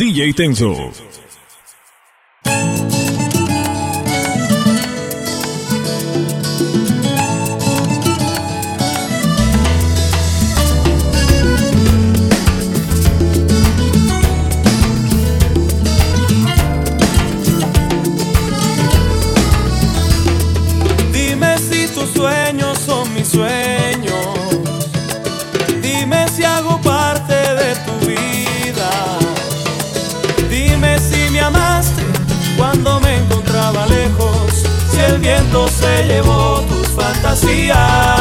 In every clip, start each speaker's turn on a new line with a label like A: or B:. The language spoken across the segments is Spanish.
A: DJ Tenso.
B: dia.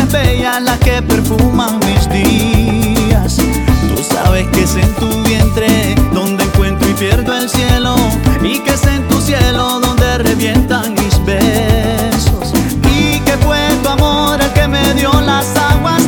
B: eres bella la que perfuma mis días.
C: Tú
B: sabes que es en tu vientre donde encuentro y pierdo el cielo. Y que es en tu cielo donde revientan mis besos. Y que fue tu amor el que me dio las aguas.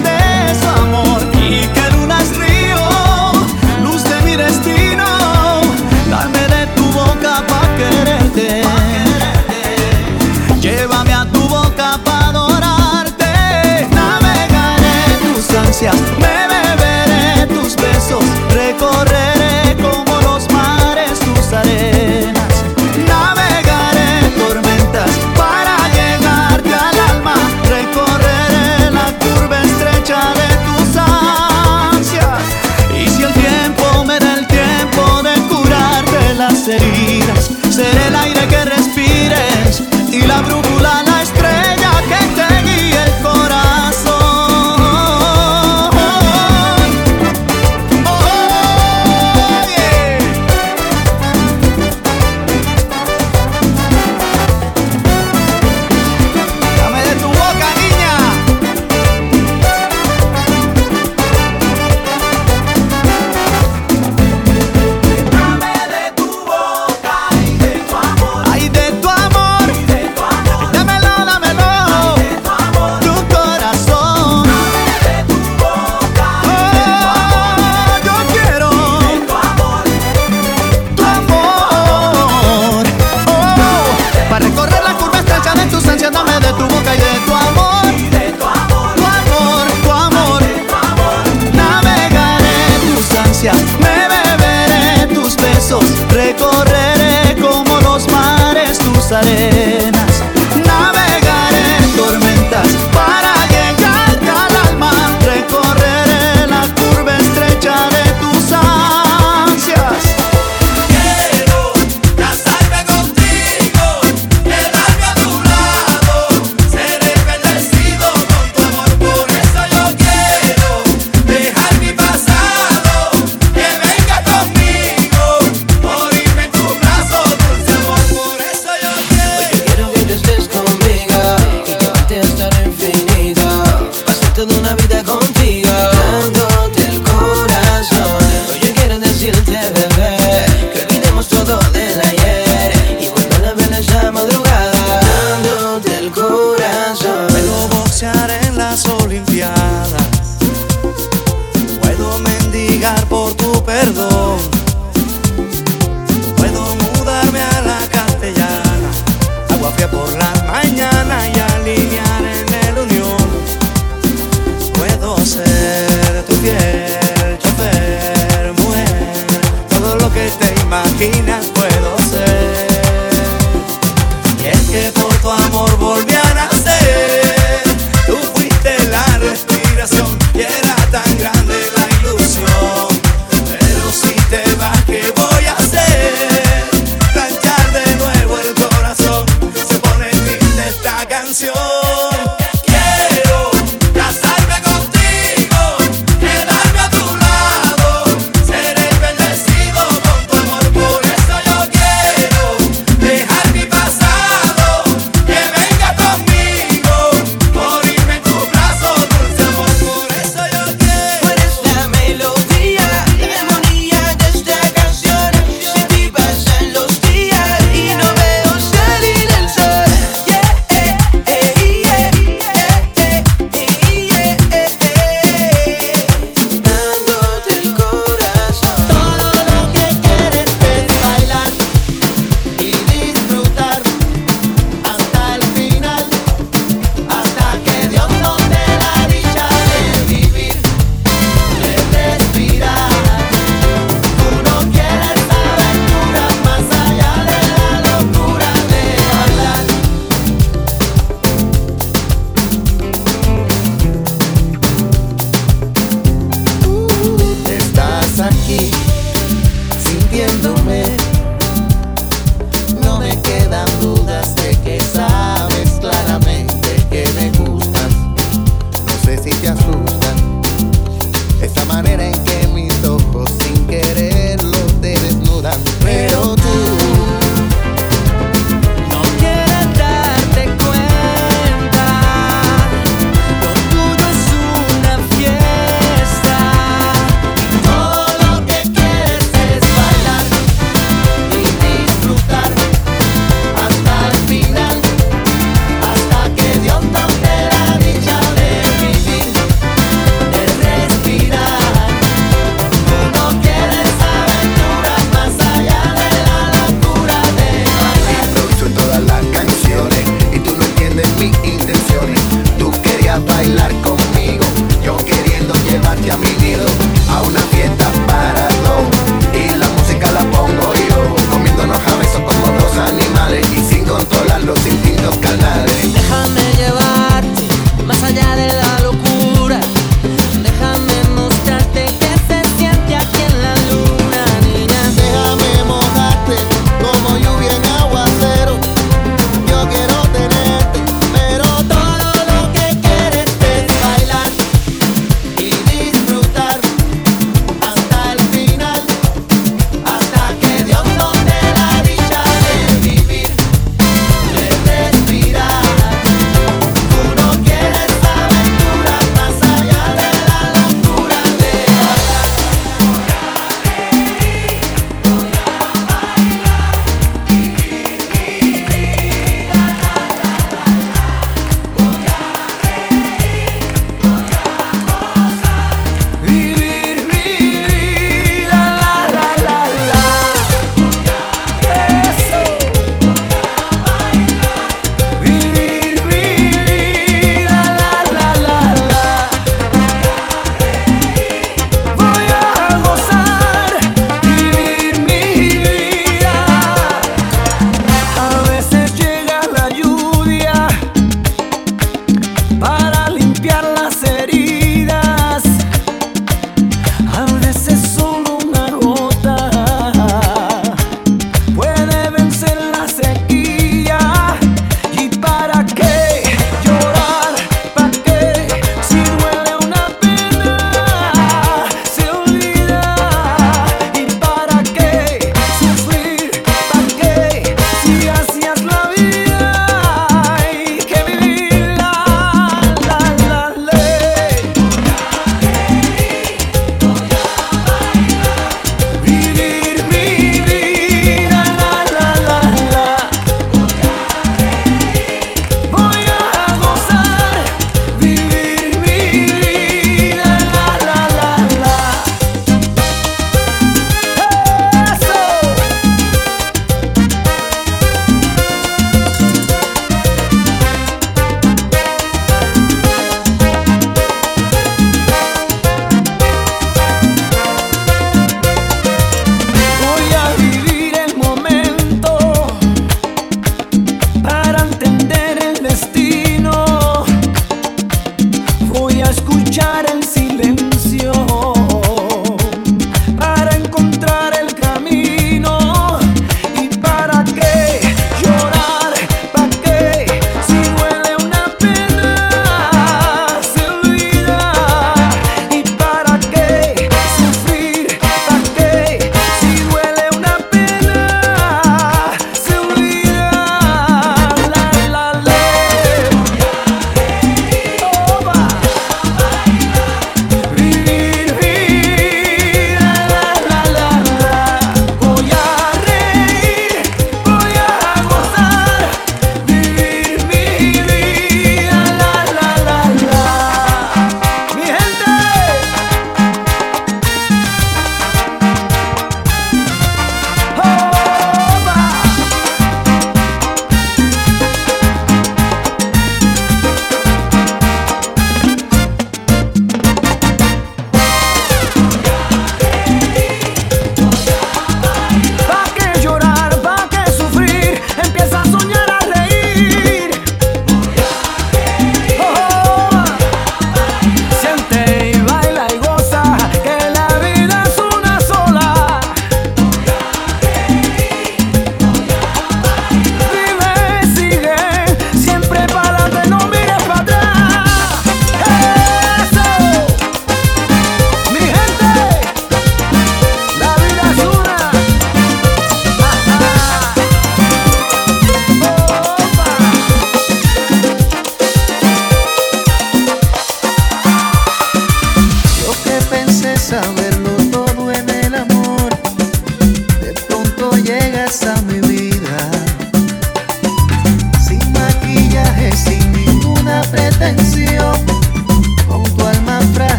C: され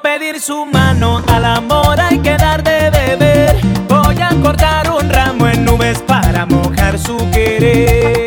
C: pedir su mano, al amor hay que dar de beber. Voy a cortar un ramo en nubes para mojar su querer.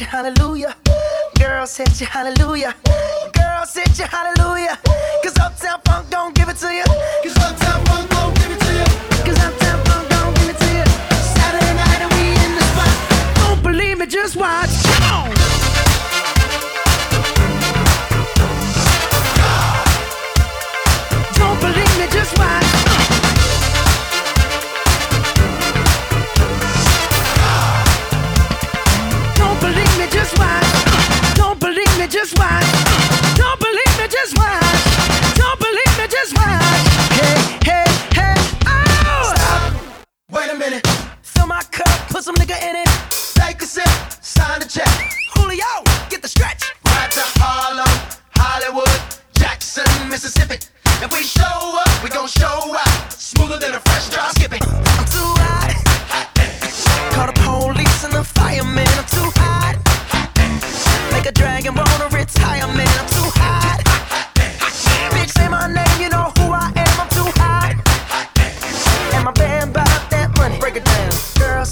D: You, hallelujah. Girls hit you, hallelujah. Girls hit you, hallelujah. Cause Uptown Funk don't give it to you. Cause Uptown Funk don't give it to you. Cause Uptown Funk don't give it to you. Saturday night and we in the spot.
E: Don't believe me, just watch. Put some nigga in it.
D: Take a sip, sign the check.
E: Julio, get the stretch.
D: Right to Harlem, Hollywood, Jackson, Mississippi. If we show up, we gon' show out. Smoother than a fresh drop skipping.
E: I'm too hot. Call the police and the fireman. I'm too hot. Make a dragon wanna retire, man. I'm too hot.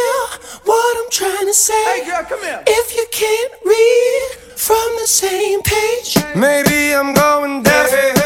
F: Hear what I'm trying to say,
G: Hey girl, come here.
F: if you can't read from the same page,
H: Maybe I'm going deaf. Maybe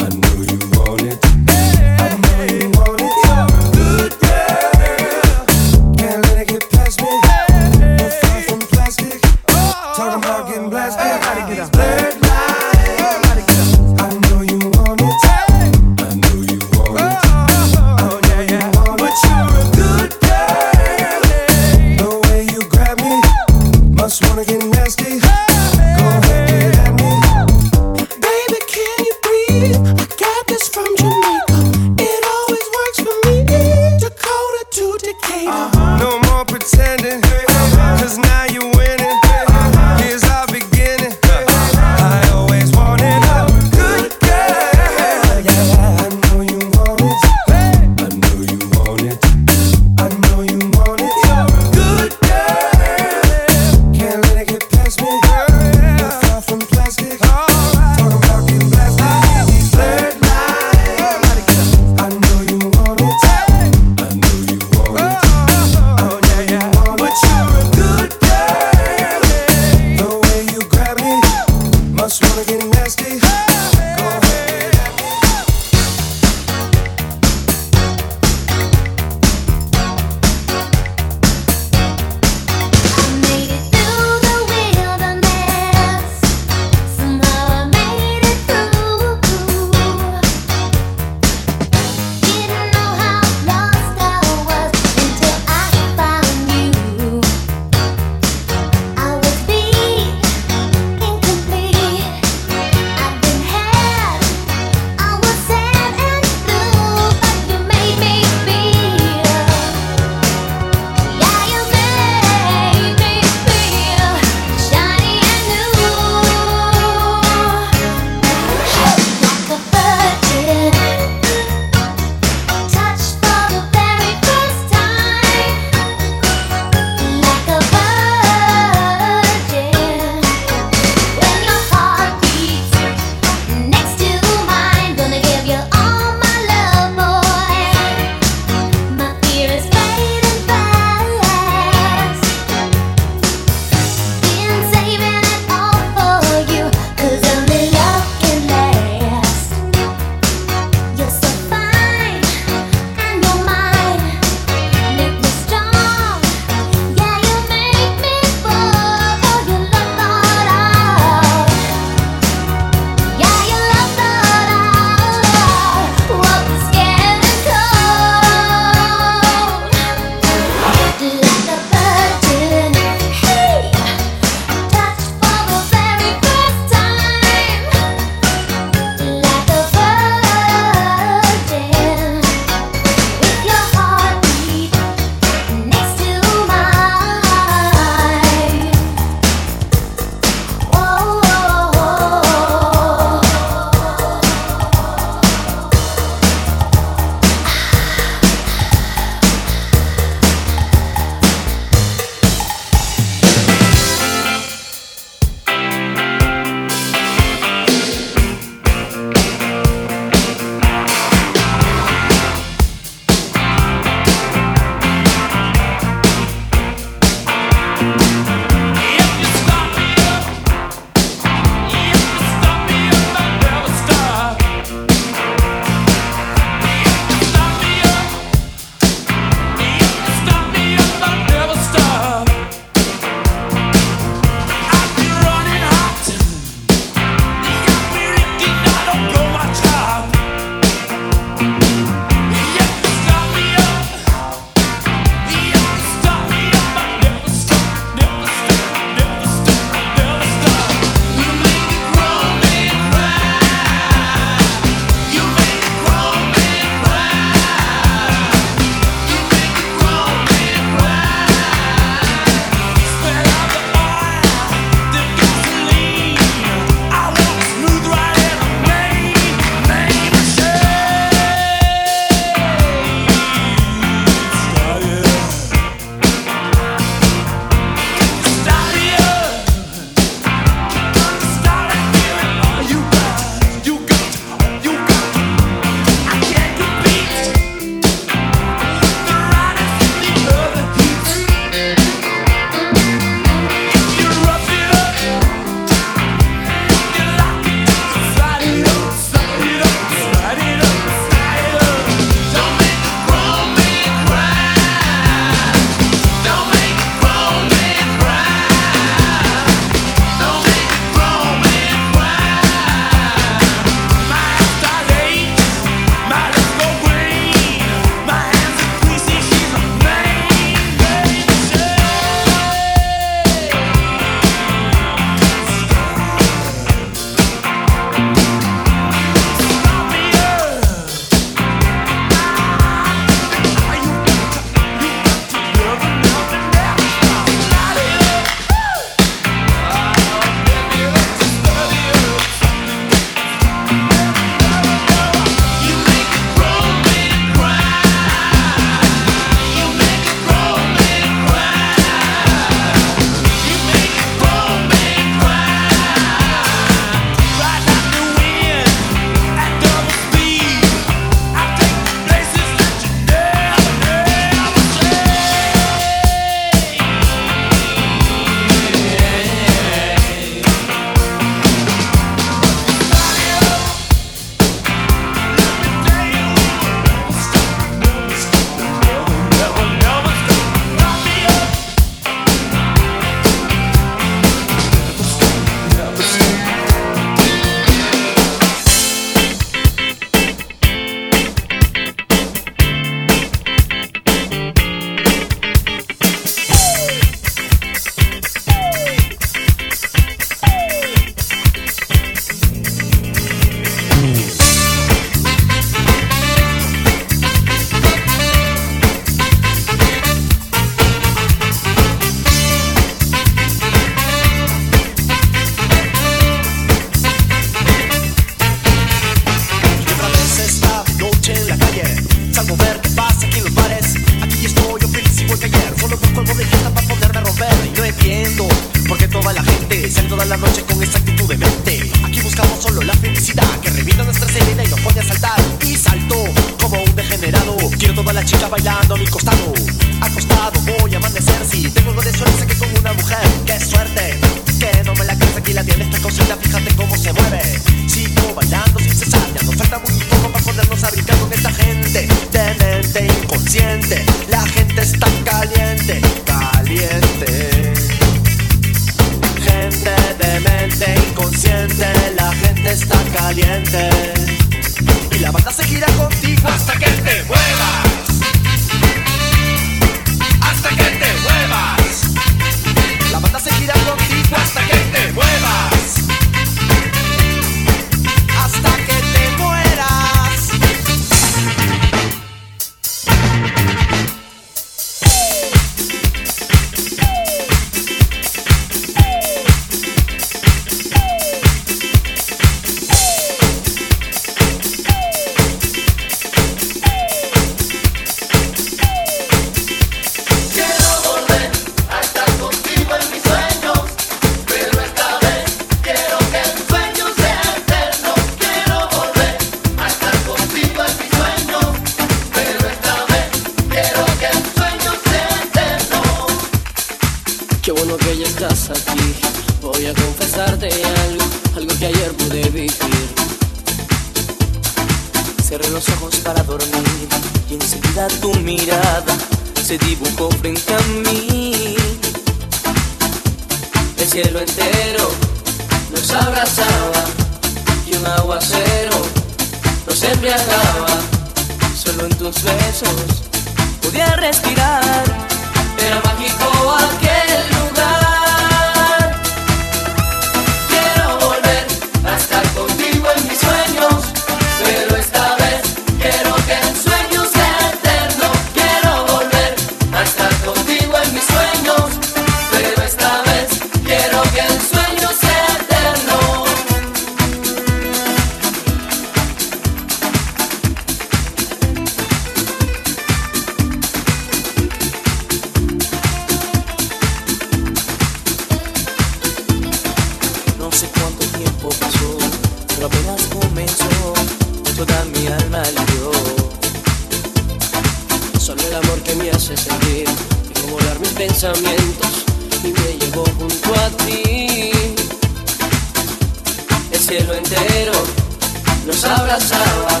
A: nos
I: abrazaba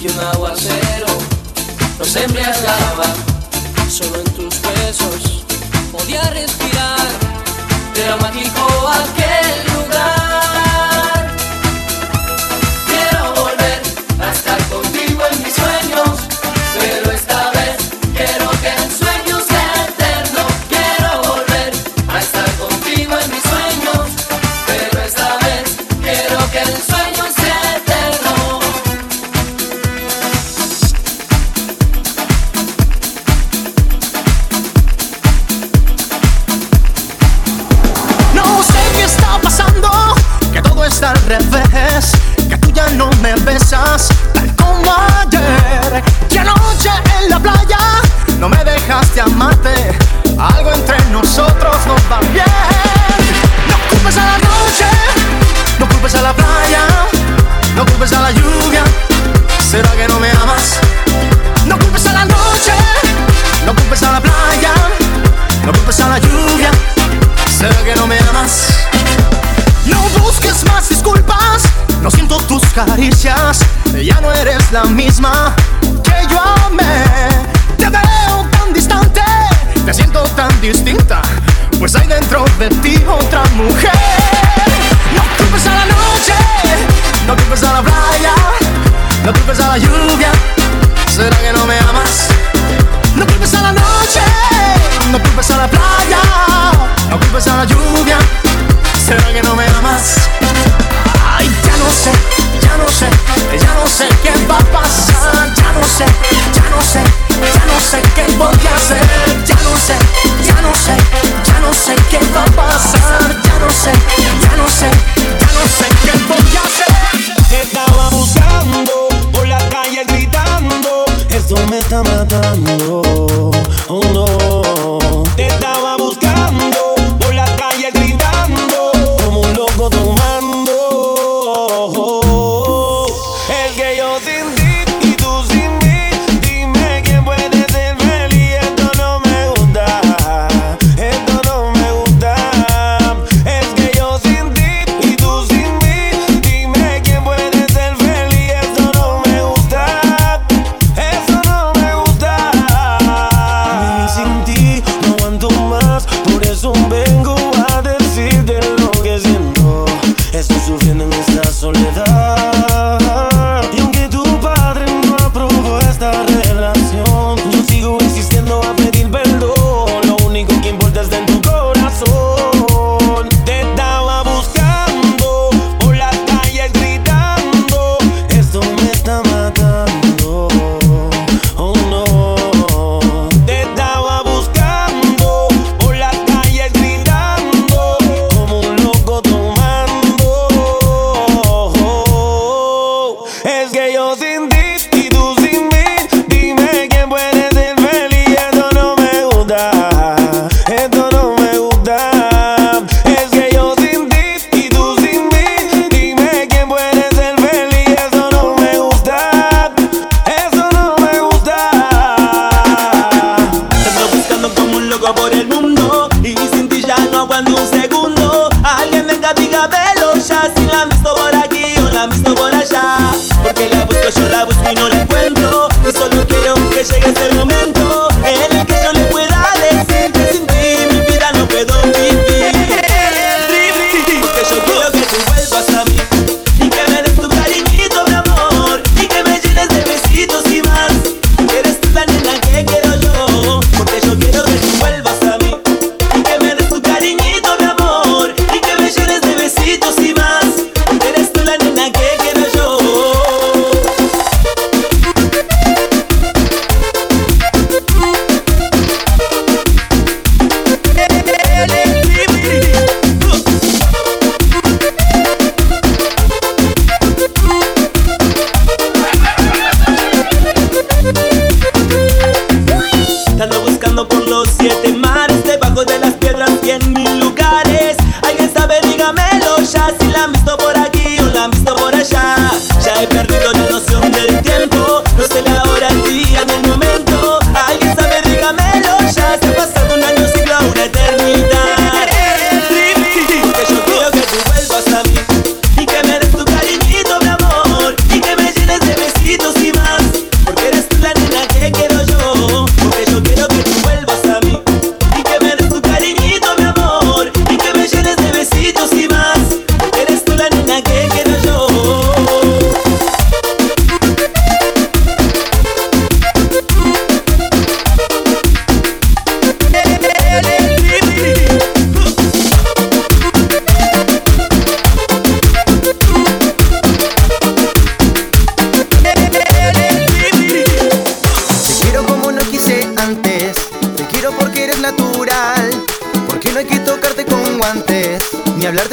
I: y un aguacero nos embriagaba. Solo en tus besos podía respirar, era mágico aquel
H: ¿Será que no me amas? No culpes a la noche, no culpes a la playa, no culpes a la lluvia. ¿Será que no me amas? No busques más disculpas, no siento tus caricias. Ya no eres la misma que yo amé. Te veo tan distante, te siento tan distinta. Pues hay dentro de ti otra mujer. No culpes a la noche, no culpes a la playa. No culpes a la lluvia, será que no me amas. No culpes a la noche, no culpes a la playa. No culpes a la lluvia, será que no me amas. Ay, ya no sé, ya no sé, ya no sé qué va a pasar. Ya no sé, ya no sé, ya no sé qué va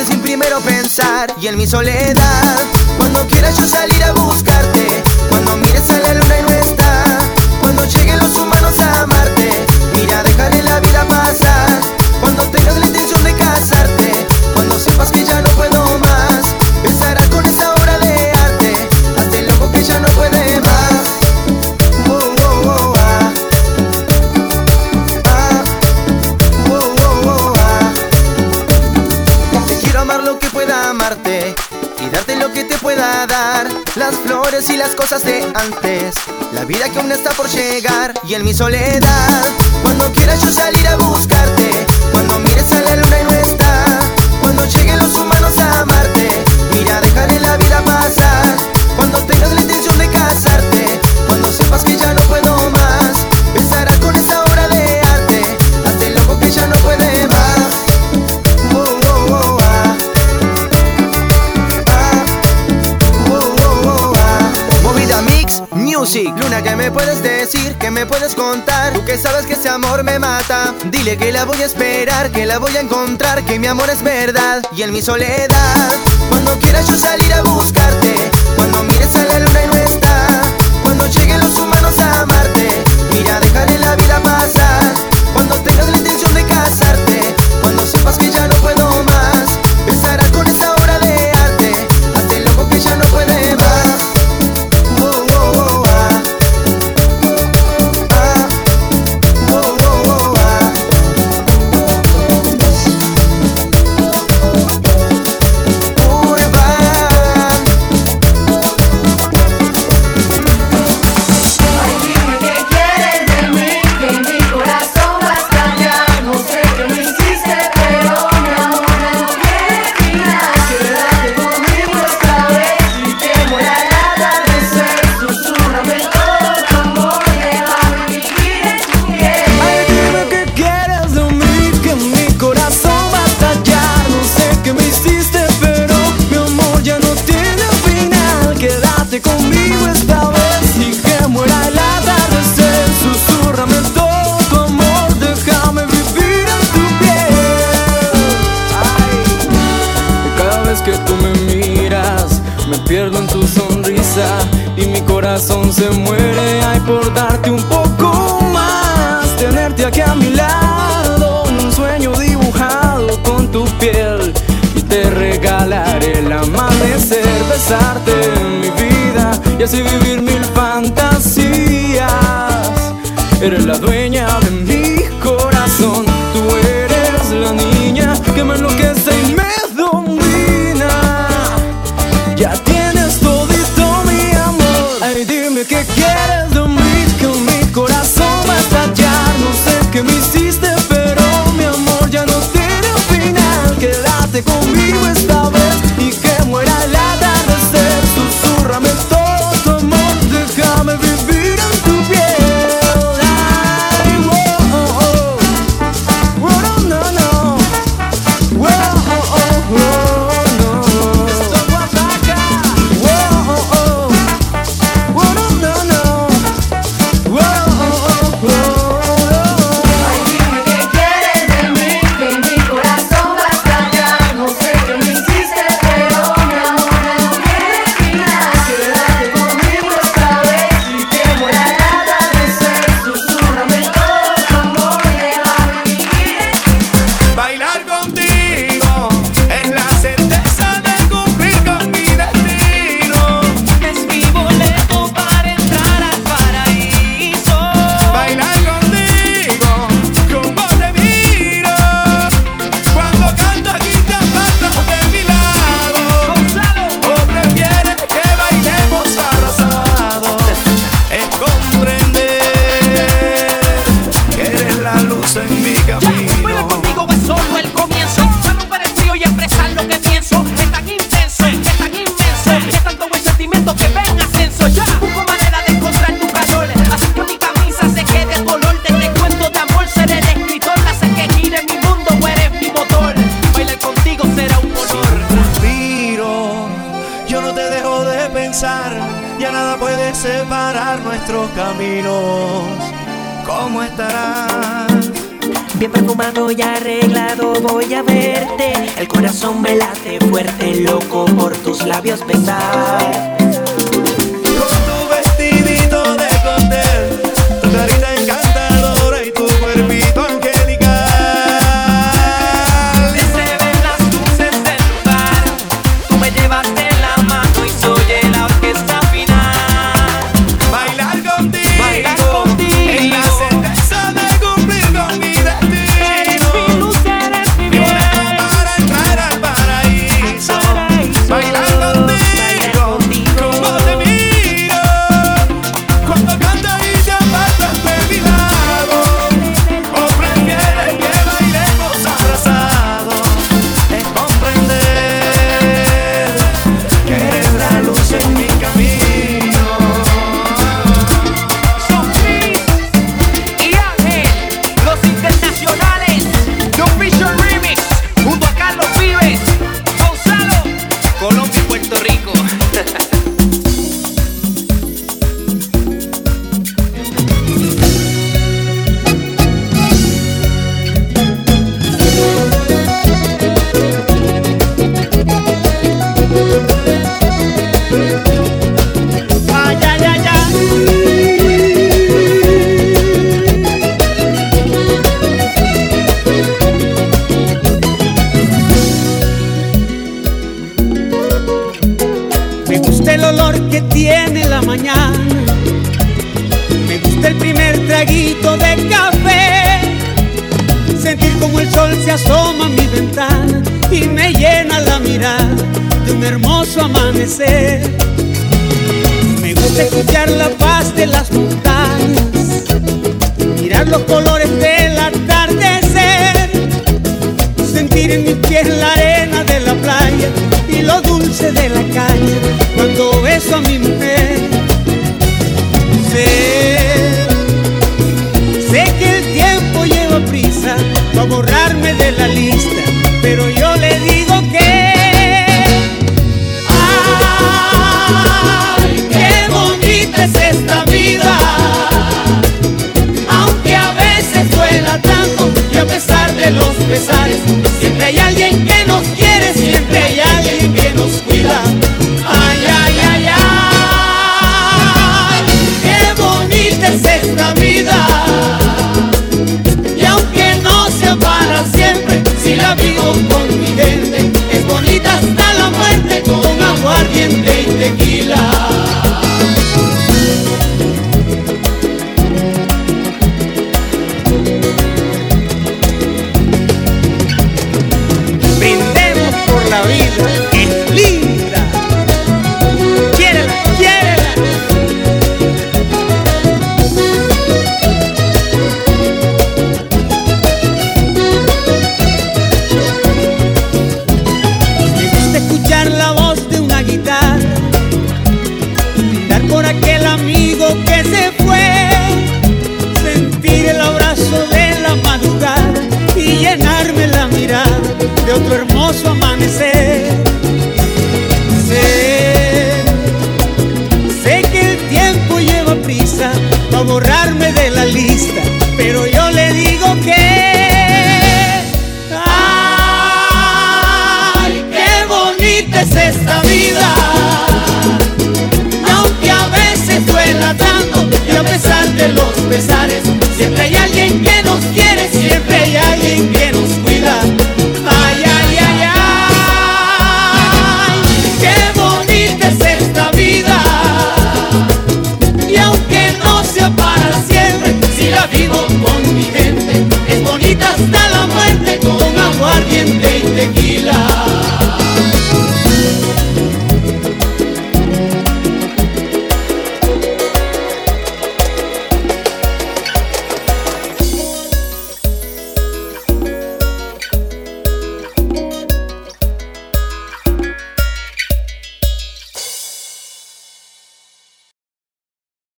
J: sin
A: primero pensar y en mi soledad. Cuando quieras yo salir a buscarte, cuando mires a la luna y no estás. las flores y las cosas de antes. La vida que aún está por llegar Y en mi soledad. Cuando quieras yo salir a buscarte. Cuando mires a la luna y no está Cuando lleguen los humanos a amarte. Mira, dejaré la vida pasar. Cuando tengas la intención de casarte. Cuando sepas que ya no puedo más. Luna, ¿qué me puedes decir? ¿Qué me puedes contar? Tú que sabes que ese amor me mata. Dile que la voy a esperar, que la voy a encontrar, que mi amor es verdad. Y en mi soledad, cuando quieras yo salir a buscarte, cuando mires a la luna y
J: eres la dueña de mi corazón. Tú eres la niña que me enloquece y me domina. Ya tienes todo todito mi amor. Ay, dime qué quieres de mí, que mi corazón va a estallar. No sé qué me hiciste, pero mi amor ya no tiene final. Quédate conmigo